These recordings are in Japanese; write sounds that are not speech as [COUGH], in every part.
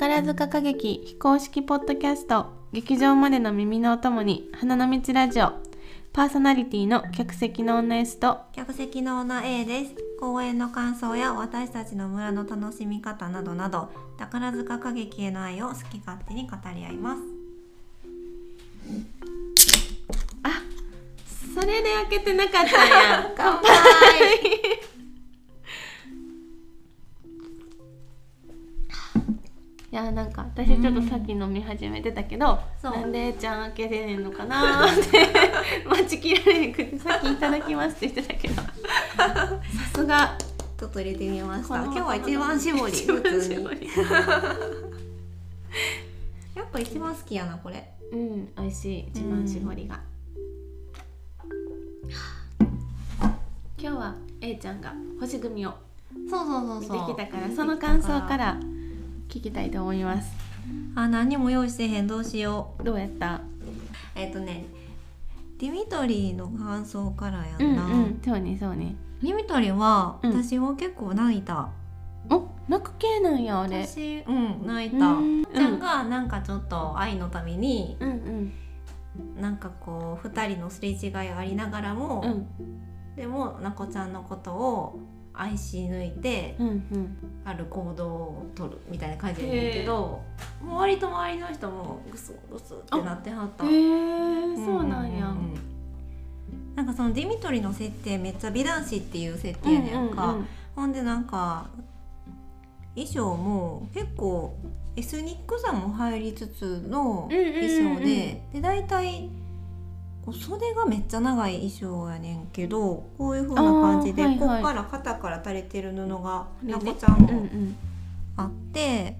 宝塚歌劇非公式ポッドキャスト劇場までの耳のお供に花の道ラジオパーソナリティの客席の女 S と客席の女 A です。公演の感想や私たちの村の楽しみ方などなど宝塚歌劇への愛を好き勝手に語り合います。あそれで開けてなかったんや。[LAUGHS] 乾杯私ちょっとさっき飲み始めてたけど、そう。なんでちゃん開けてねんのかなーって [LAUGHS] 待ちきられへんくてさっきいただきますって言ってたけど。さすが。ちょっと入れてみました。今日は一番搾り普通に。やっぱ一番好きやなこれ。うん美味しい一番搾りが、今日は A ちゃんが星組をそうそうそう見そう。てきたからその感想から聞きたいと思います。あ何にも用意してへんどうしよう。どうやった？えっ、とねディミトリーの感想からやうんんな、うんそうねそうね。ディミトリーは、うん。私は結構泣いた。お泣く系なんやあれ。私うん泣いた、うん。ちゃんがなんかちょっと愛のためにうんうん。なんかこう2人のすれ違いありながらも、うん。でもなこちゃんのことを愛し抜いてうんうん。ある行動を取るみたいな感じやねんけどもう割と周りの人もグスグスってなってはった。へえそうなんや。うううんなんかそのディミトリの設定めっちゃ美男子っていう設定やねんか、うんうん。ほんでなんか衣装も結構エスニックさも入りつつのうんうんうんうん。衣装で、で大体こう袖がめっちゃ長い衣装やねんけどこういう風な感じで、はいはい。こっから肩から垂れてる布がね。なこちゃんうんうもん。あって、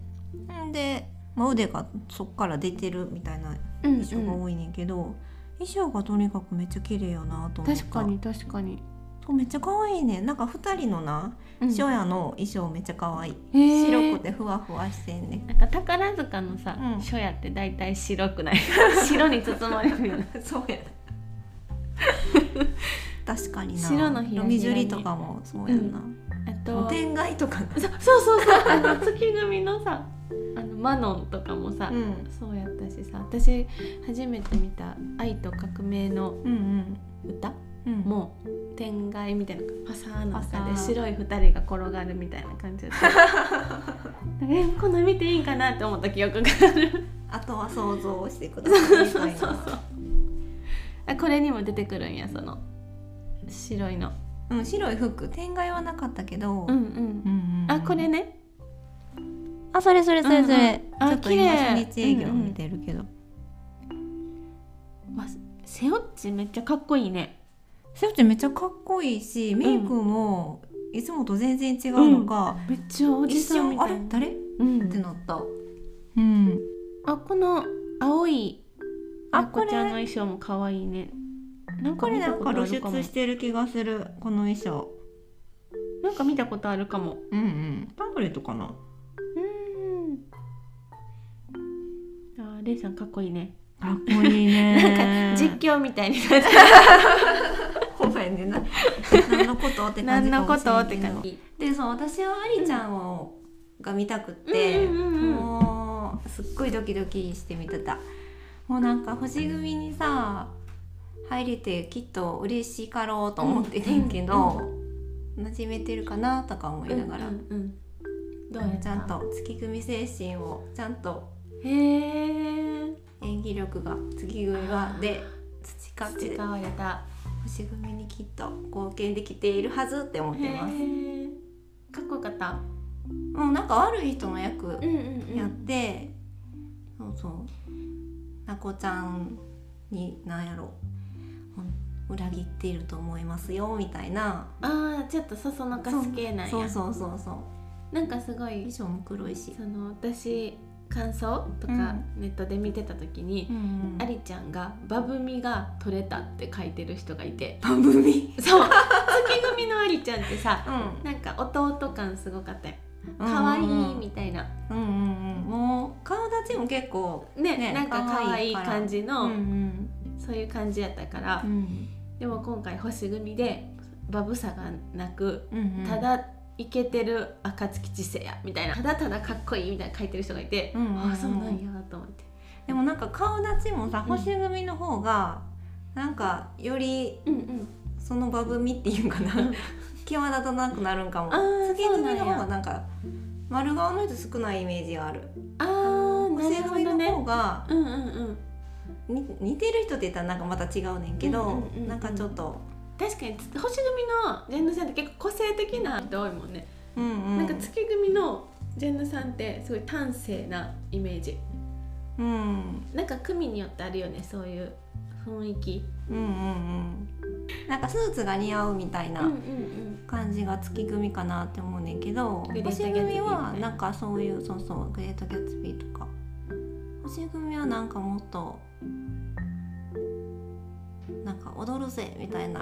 んで、まあ、腕がそっから出てるみたいなうん衣装が多いねんけど、衣装がとにかくめっちゃ綺麗やなと思った。確かに確かに。そうめっちゃ可愛いねん。なんか二人のなうん。初夜の衣装めっちゃ可愛い、白くてふわふわしてんねん。なんか宝塚のさ、うん。初夜って大体白くない？[LAUGHS] 白に包まれるよね [LAUGHS] そうや [LAUGHS] 確かにな。白のひらみじゅりとかもそうやんな、あと天外とかな。そそうそうそう。あの月組のさあのマノンとかもさ、うん。そうやったしさ。私初めて見た「愛と革命」のうん歌うん。うん。も天外みたいなパサーの中で白い二人が転がるみたいな感じだった。えこんな見ていいんかなって思った記憶がある。あとは想像してくださいみたいな。[LAUGHS] そうそうあこれにも出てくるんやその。白いの。うん、白い服。天外はなかったけど、うんうん。うんうんあこれね。あそれそれそれそれ、うんうん。あちょっと今初日営業見てるけど、わセオッチめっちゃかっこいいね。セオちゃんめっちゃかっこいいしメイクもいつもと全然違うのか、めっちゃおじ一さんみたい。なれ？誰？っうん。てなった。うん。あこの青いああこちゃんの衣装も可愛いね。なんかこれなんか露出してる気がするこの衣装。なんか見たことあるかも。うんうん。パンフレットかな。うん。あレイさんかっこいいね。かっこいいね。[LAUGHS] 実況みたいになってご [LAUGHS] めんねな。[LAUGHS] 何のことって感何じかのこともしれんけどでそう私はアリちゃんを、が見たくって、うんうんうんうん。もうすっごいドキドキして見てたもうなんか星組にさ入れてきっと嬉しいかろうと思っててんけど、馴染めてるかなとか思いながら、うんうんうん。ちゃんと月組精神をちゃんとへえ演技力が月組はで培って培われた。星組にきっと貢献できているはずって思ってます。かっこよかった。うん、なんか悪い人の役うんうん。やって、そうそうなこちゃんになんやろ。裏切っていると思いますよみたいな。ああちょっとそそのかす系なんや。そうそうそうそう。なんかすごい衣装も黒いし、その私感想とかネットで見てた時に、んありちゃんが「バブみが取れた」って書いてる人がいて。番組そう。月組のありちゃんってさうん。なんか弟感すごかったよ可愛いみたいな、うんうんうん。もう顔立ちも結構ねねなんか可愛い感じの、うんそういう感じやったから、うんでも今回星組でバブさがなく、うんうん。ただイケてる暁知性やみたいな。ただただかっこいいみたいな書いてる人がいて、うんうんうん。あそうなんやと思って。でもなんか顔立ちもさうん。星組の方がなんかよりうんうん。そのバブみっていうかな。うん際立たなくなるんかも。あー月組の方がなんか丸顔の人少ないイメージがある。あーな星るほどね。方がうんうんうん。に似てる人って言ったらなんかまた違うねんけど、うんうんうんうん。なんかちょっと、確かに星組のジェンヌさんって結構個性的な人多いもんね、うんうん、なんか月組のジェンヌさんってすごい端正なイメージ。うん。なんか組によってあるよねそういう雰囲気。うんうんうんなんかスーツが似合うみたいなうんうん感じが月組かなって思うねんけど、グレート星組はななんかそういうそうそうグレート・ギャッツビーとか。星組はなんかもっとなんか踊るぜみたいな、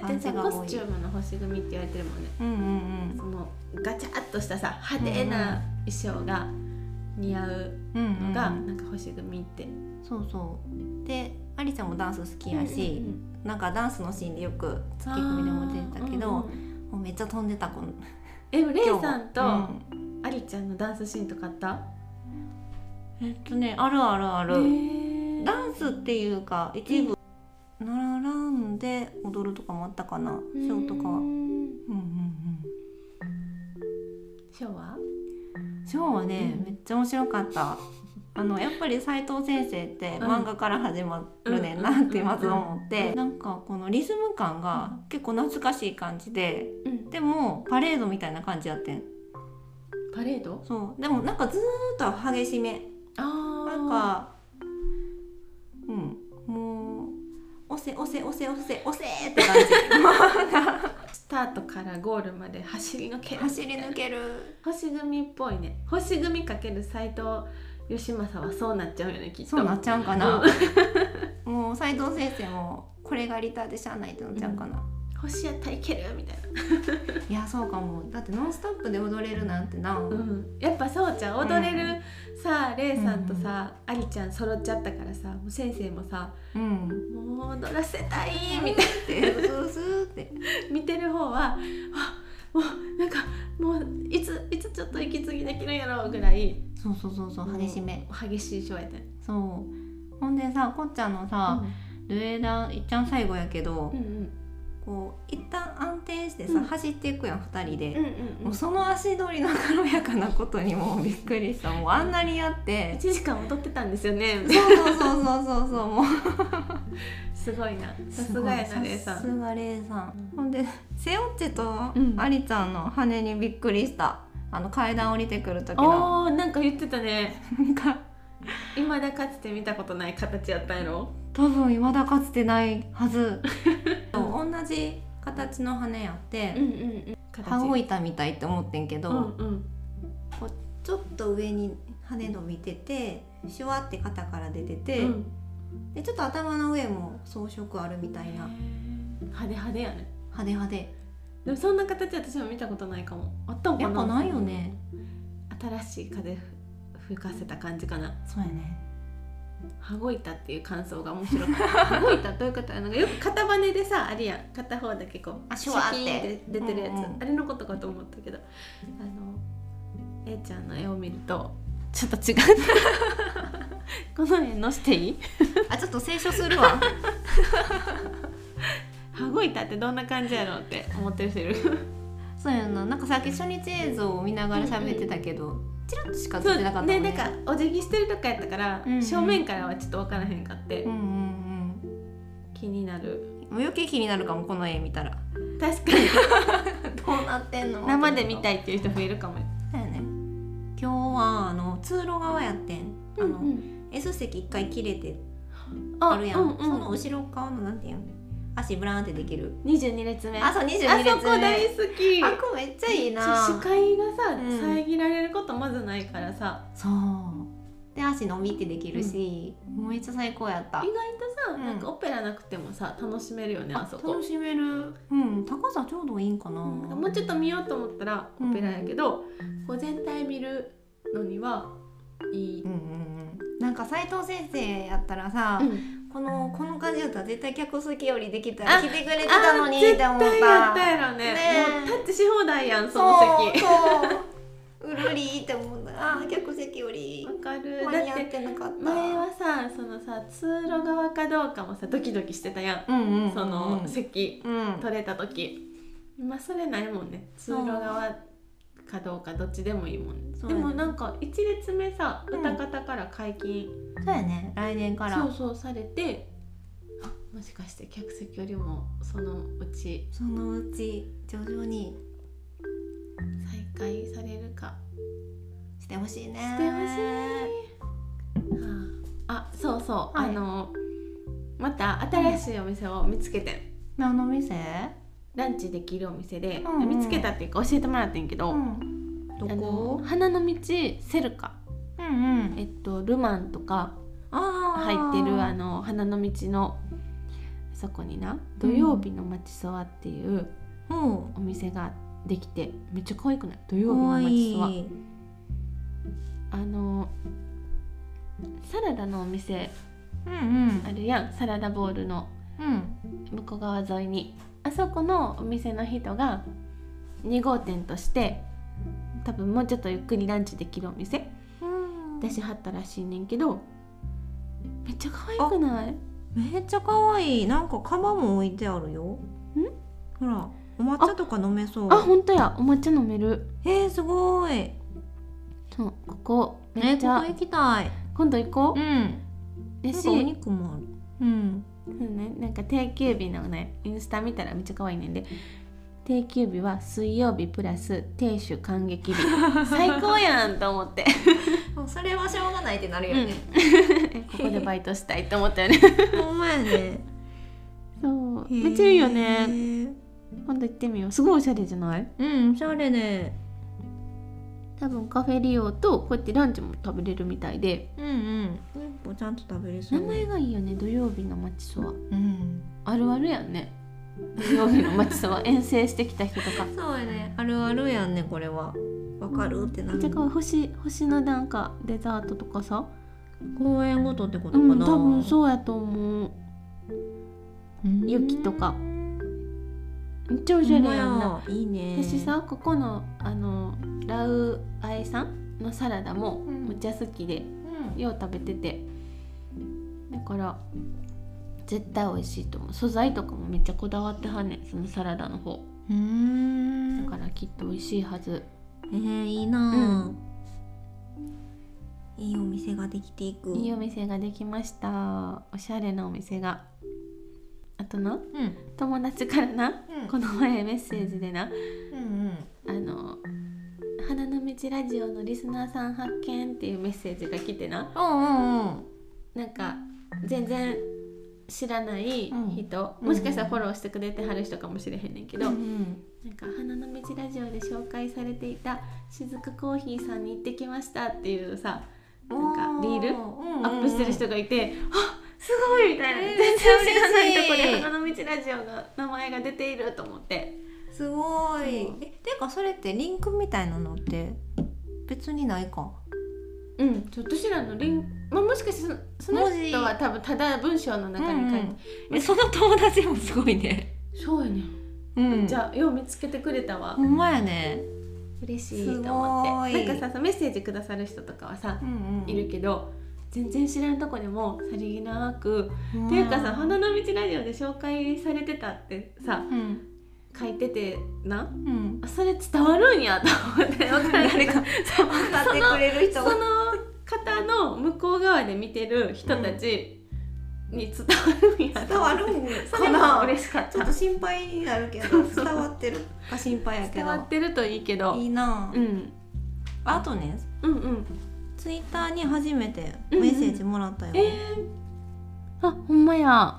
感じが多い。コスチュームの星組って言われてるもんね。うんうんそのガチャッとしたさ派手な衣装が似合ううんうんのがなんか星組って。そうそう。でありちゃんもダンス好きやし、うんうんなんかダンスのシーンでよく月組でも出てたけど、うんうんもうめっちゃ飛んでた子えでもレイさんとうん。アリちゃんのダンスシーンとかあった？えっとねあるあるある、ダンスっていうか一部「ラララン」で踊るとかもあったかなショーとかは。ううんんうんうん。ショーは？ショーはね、うん。めっちゃ面白かった。あのやっぱり斉藤先生ってうん。漫画から始まるねんなってまず思って、なんかこのリズム感が結構懐かしい感じでうん。でもパレードみたいな感じやってん。パレード？そう。でもなんかずーっと激しめ。あー。なんかうん。もう押せ押せ押せ押せ押せって感じ。[LAUGHS] スタートからゴールまで走り抜ける。走り抜ける。星組っぽいね。星組かける斎藤義政はそうなっちゃうよねきっと。そうなっちゃうんかな。うん。もう斉藤先生もこれがリターでしゃあないってなっちゃうかな、星やったらいけるみたい [LAUGHS] いやそうかも。だって「ノンストップ!」で踊れるなんてな、な、うん、やっぱそうちゃん踊れる、さレイさんとさ、アリちゃん揃っちゃったからさもう先生もさうん。もう踊らせたいみたいでスースーって。な [LAUGHS] 見てる方はあもうなんかもういついつちょっと息継ぎできるんやろうぐらいそうそうそうそう激しめ。激しいショーやったねそう。ほんでさこっちゃんのさ、ルエダいっちゃん最後やけど、うんうんこう一旦安定してさ、うん。走っていくやん2人で、うんうんもうその足取りの軽やかなことにもうびっくりした。もうあんなにやって。1時間踊ってたんですよね。そうそうそうそうそうそうもう。[LAUGHS] すごいな。さすがやなレイささんすがレイさん、うん。ほんでセオッチとうん。アリちゃんの羽にびっくりした。あの階段降りてくる時の。おーなんか言ってたね。なんか。未だかつて見たことない形やったんやろ。多分未だかつてないはず [LAUGHS] 同じ形の羽やって、うんうんうん。羽子板みたいって思ってんけど、うんうん。こうちょっと上に羽伸びててシュワって肩から出てて、うん。でちょっと頭の上も装飾あるみたいな。派手派手やね。派手派手でもそんな形私も見たことないかも。あったんかな。やっぱないよね。新しい風吹かせた感じかな。そうやね羽子板っていう感想が面白かった羽子板どういうことなんかよく片バネでさあるやん。片方だけこうあシュワーって。出てるやつ、うんうん。あれのことかと思ったけど。あの A ちゃんの絵を見るとちょっと違う。[LAUGHS] この絵載せていい？あちょっと清書するわ。羽子板ってどんな感じやろうって思ってる人いる？そうやな。なんかさっき初日映像を見ながら喋ってたけど、チラッとしか映ってなかったね。でなんかお辞儀してるとかやったから、うんうん。正面からはちょっと分からへんかって、うんうん気になる。うん余計気になるかもこの絵見たら。確かに。[LAUGHS] どうなってんの？生で見たいいっていう人増えるかも。だよね。今日はあの通路側やってん。あの、うんうん。S 席一回切れてああるやん、うんうん。その後ろ側のなんていうの足ブラーンってできる。22列目。あそう22列目。あそこ大好き。あこめっちゃいいな。視界がさ、うん。遮られることまずないからさ。そう。で足伸びってできるし、めっちゃ最高やった。意外とさ、うん。なんかオペラなくてもさ楽しめるよねあそこ。楽しめる。うん。高さちょうどいいんかな、もうちょっと見ようと思ったらうん。オペラやけど、こう全体見るのにはいい、うんうんうん。なんか斉藤先生やったらさ、うんこのこの感じだったら絶対客席よりできたあら来てくれてたのにって思った。絶対やったやろね。ね。えもうタッチし放題やんその席。そうう。るりって思った。あー客席よりわかる。間に合っててなかった。前はさそのさ通路側かどうかもさドキドキしてたやん。うんうん。その席うん。取れた時。今それないもんね。通路側かどうかどっちでもいいもんね。でもなんか1列目さうん。歌方から解禁、そうやね。来年から。そうそうされてあもしかして客席よりもそのうちそのうち徐々に。再開されるか。してほしいね。してほしい、はあ、あそうそう、はい。あのまた新しいお店を見つけてん。何の店？ランチできるお店で、うんうん。見つけたっていうか教えてもらってんけど、ん。どこ？花の道セルカ、うんうん。えっと、ルマンとか入ってるあの花の道のそこにな土曜日の町そばっていうほお店ができてめっちゃ可愛くない？土曜う日の町そばい。あのサラダのお店うんうん。あるやん。サラダボウルのうん。向こう側沿いにあそこのお店の人が2号店として多分もうちょっとゆっくりランチできるお店うん。出しはったらしいねんけどめっちゃ可愛くない？めっちゃ可愛い。なんかカバも置いてあるよ。ほらお抹茶とか飲めそう。あほんとや。お抹茶飲める。えー、すごい。そうここえめっちゃ、ここ行きたい。今度行こう。うん。お肉もある。うんうんね、なんか定休日のねインスタ見たらめっちゃ可愛いねんで。定休日は水曜日プラス亭主感激日。最高やんと思って。[LAUGHS] それはしょうがないってなるよね、[LAUGHS] ここでバイトしたいと思ったよね。ほんまやね。そう。めっちゃいいよね。ね今度行ってみよう。すごいおしゃれじゃない？うんおしゃれで多分カフェ利用とこうやってランチも食べれるみたいで。うんうん。一歩ちゃんと食べれそう。名前がいいよね土曜日の町そば。うん。あるあるやんね。土曜日の町そば。[LAUGHS] 遠征してきた人とか。そうやね。あるあるやんねこれは。わかるってなる。めっちゃ可愛い星星のなんかデザートとかさ。公園ごとってことかな、うん多分そうやと思う。うん。雪とかめっちゃおしゃれやんな。いいね。私さここのあのラウアエさんのサラダもうん。むっちゃ好きで、うん。よう食べてて。だから絶対美味しいと思う。素材とかもめっちゃこだわってはんねんそのサラダの方。うーん。だからきっと美味しいはず。えー、いいな、いいお店ができていくいいお店ができましたおしゃれなお店があとなうん。友達からな？うん。この前メッセージでな？うんあの「花の道ラジオのリスナーさん発見」っていうメッセージが来てな？うんうんうん。なんか全然知らない人、うんもしかしたらフォローしてくれてはる人かもしれへんねんけど、うんなんか「花の道ラジオ」で紹介されていたしずくコーヒーさんに行ってきましたっていうさなんかリールうんアップしてる人がいて「あすごい!」みたいな、えー全然知らないとこで「花の道ラジオ」が名前が出ていると思って。すごい。えてかそれってリンクみたいなのって別にないか。うん。ちょっと知らんの。リン、まあ、もしかしてその人は多分ただ文章の中に書いて、えその友達もすごいね。そうやね。うん。んじゃあよう見つけてくれたわ。ほんまやね。嬉しいと思って。なんかささメッセージくださる人とかはさ、うん。いるけど全然知らんとこでもさりげなく、うん。っていうかさ「花の道ラジオ」で紹介されてたってさうん。書いててなうん。あそれ伝わるんやと思って。[LAUGHS] 誰かそう分かってくれる人その方の向こう側で見てる人たちに伝わるんやと伝わるんかな嬉しかった。ちょっと心配になるけど伝わってるか心配やけ伝どわってるといいけど。いいな、うん。あとねうんうんツイッターに初めてメッセージもらったよ、えあほんまや。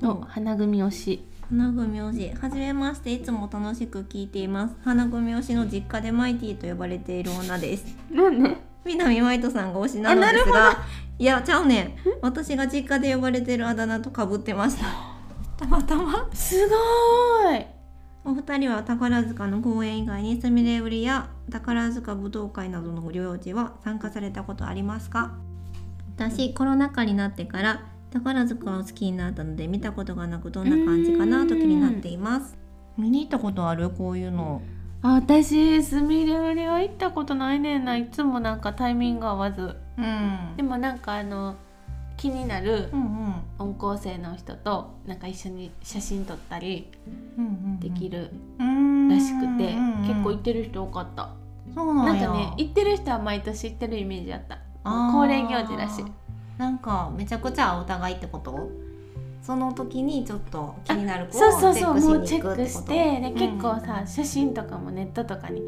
そううん花組推し。花組推し。はじめまして。いつも楽しく聞いています。花組推しの実家でマイティと呼ばれている女です。なんで？南マイトさんが推しなのですが。いやちゃうねん。私が実家で呼ばれてるあだ名とかぶってました。たまたま。すごーいお二人は宝塚の公演以外にすみれ売りや宝塚舞踏会などの行事は参加されたことありますか？私コロナ禍になってから宝塚を好きになったので見たことがなくどんな感じかなと気になっています。見に行ったことある？こういうの。あ私すみれ売りは行ったことないねんな。いつもなんかタイミング合わず。うん。でもなんかあの気になるうん音校生の人となんか一緒に写真撮ったりうんできるうんらしくて、うん結構行ってる人多かった、そうなんんかね行ってる人は毎年行ってるイメージあった。恒例行事らしい。なんかめちゃくちゃお互いってこと？その時にちょっと気になる子をそうそうそうもうチチェッククしてで結構さ、写真とかもネットとかに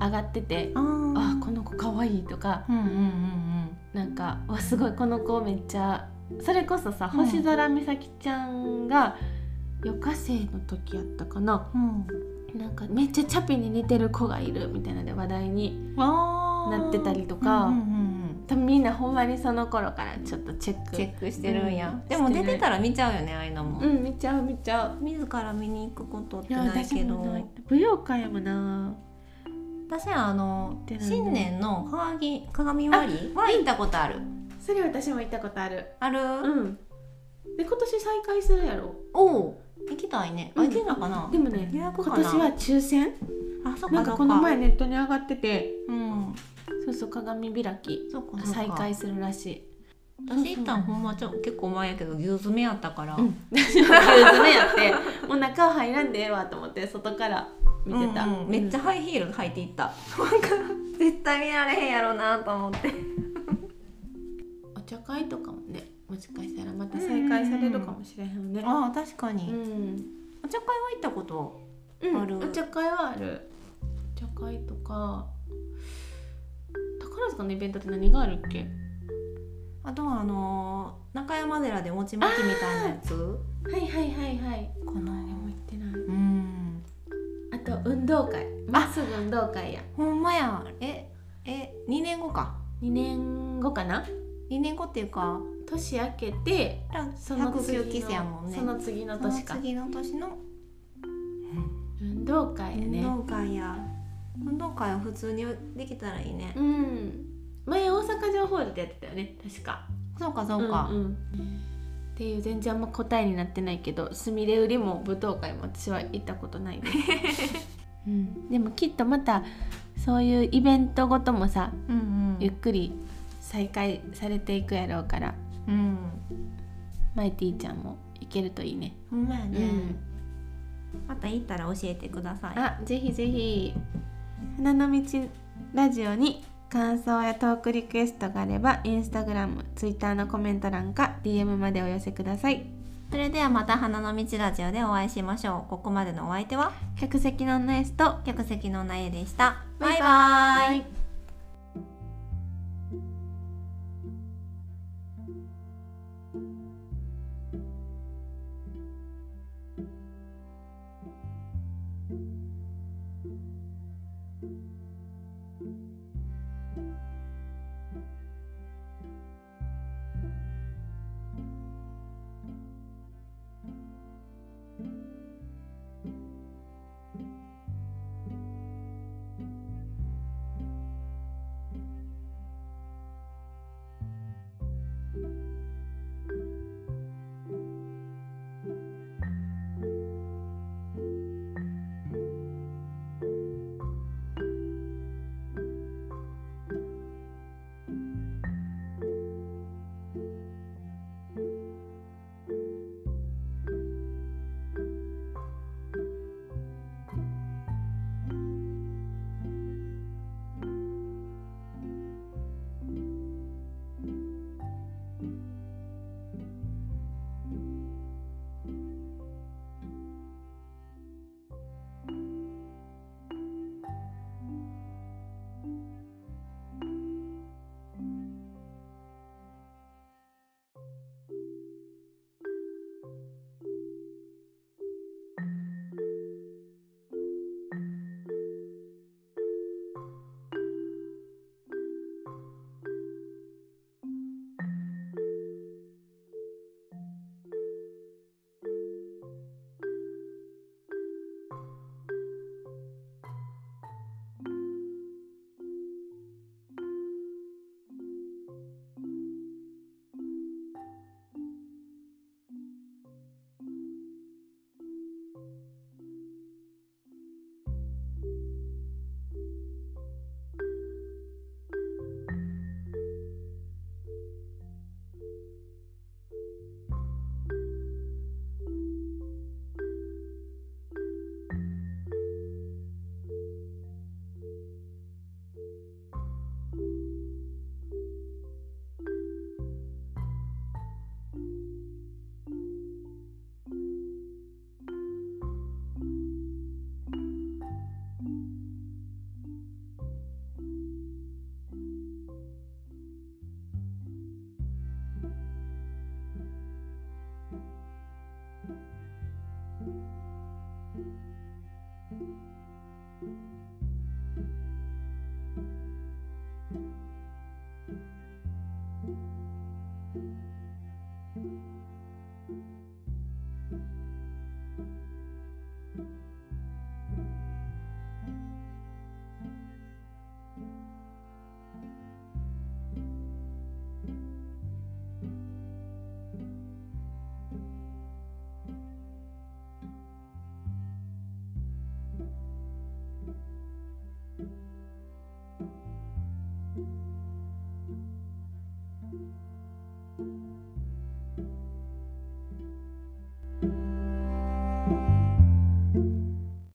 上がってて、うん、ああこの子かわいいとかうんうんうんなんかわすごいこの子めっちゃそれこそさうん。星空美咲ちゃんが余暇生の時やったかな。うん。なんかめっちゃチャピに似てる子がいるみたいなので話題になってたりとか。うんうんうん多分みんなほんまにその頃からちょっとチェック。チェックしてるんや、うん。でも出てたら見ちゃうよねああいうのも、うん見ちゃう見ちゃう。自ら見に行くことってないけど。舞踊会やもな私はあの新年の鏡鏡割りは行ったことある。それ私も行ったことある。ある、うん。で今年再開するやろ。おお行きたいね。あうん。行けるのかな、でもね予約かな？今年は抽選。あそっなんかこの前ネットに上がってて。うん。そうそう鏡開き。再開するらしい。私行ったんほんまちょ結構前やけど牛詰めやったから、うん。[LAUGHS] 牛詰めやってもう中入らんでええわと思って外から見てた、うんうんめっちゃハイヒール履いていった。絶対見られへんやろなと思って。お茶会とかもねもしかしたらまた再開されるかもしれへんね。ああ確かうに、ん、お茶会は行ったことうんあるお茶会はある。お茶会とか宝塚のイベントって何があるっけ？あとはあのー中山寺で餅巻きみたいなやつ？はいはいはいはい。かな運動会。まっすぐ運動会や。ほんまや。ええ2年後か。2年後かな？2年後っていうか年明けてその次109期生やもんね。その次の年か。その次の年の運動会やね。運動会や。運動会は普通にできたらいいね。うん。前大阪城ホールでやってたよね。確か。そうかそうか、んん。っていう全然あんま答えになってないけどすみれ売りも舞踏会も私は行ったことないです、[LAUGHS] うん、でもきっとまたそういうイベントごともさうんゆっくり再開されていくやろうから。うん。マイティちゃんも行けるといいね、ほんまやね、うん。また行ったら教えてください。あぜひぜひ。花の道ラジオに感想やトークリクエストがあればインスタグラムツイッターのコメント欄か DM までお寄せくださいそれではまた花の道ラジオでお会いしましょう。ここまでのお相手は？客席のナイスと客席のナえでした。バイバイ,バイバ